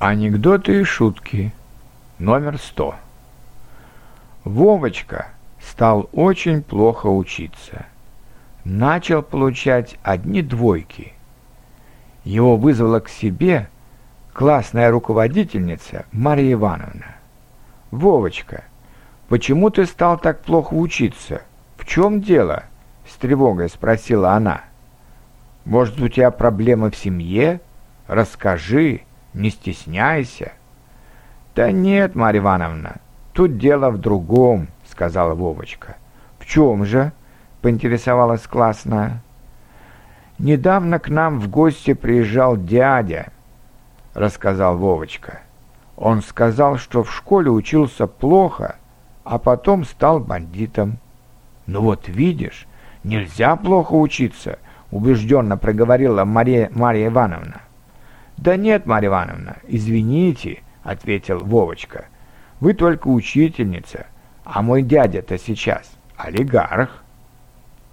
Анекдоты и шутки. Номер сто. Вовочка стал очень плохо учиться. Начал получать одни двойки. Его вызвала к себе классная руководительница Мария Ивановна. «Вовочка, почему ты стал так плохо учиться? В чем дело?» — с тревогой спросила она. «Может, у тебя проблемы в семье? Расскажи» не стесняйся». «Да нет, Марья Ивановна, тут дело в другом», — сказала Вовочка. «В чем же?» — поинтересовалась классная. «Недавно к нам в гости приезжал дядя», — рассказал Вовочка. «Он сказал, что в школе учился плохо, а потом стал бандитом». «Ну вот видишь, нельзя плохо учиться», — убежденно проговорила Мария, Марья Ивановна. «Да нет, Марья Ивановна, извините», — ответил Вовочка. «Вы только учительница, а мой дядя-то сейчас олигарх».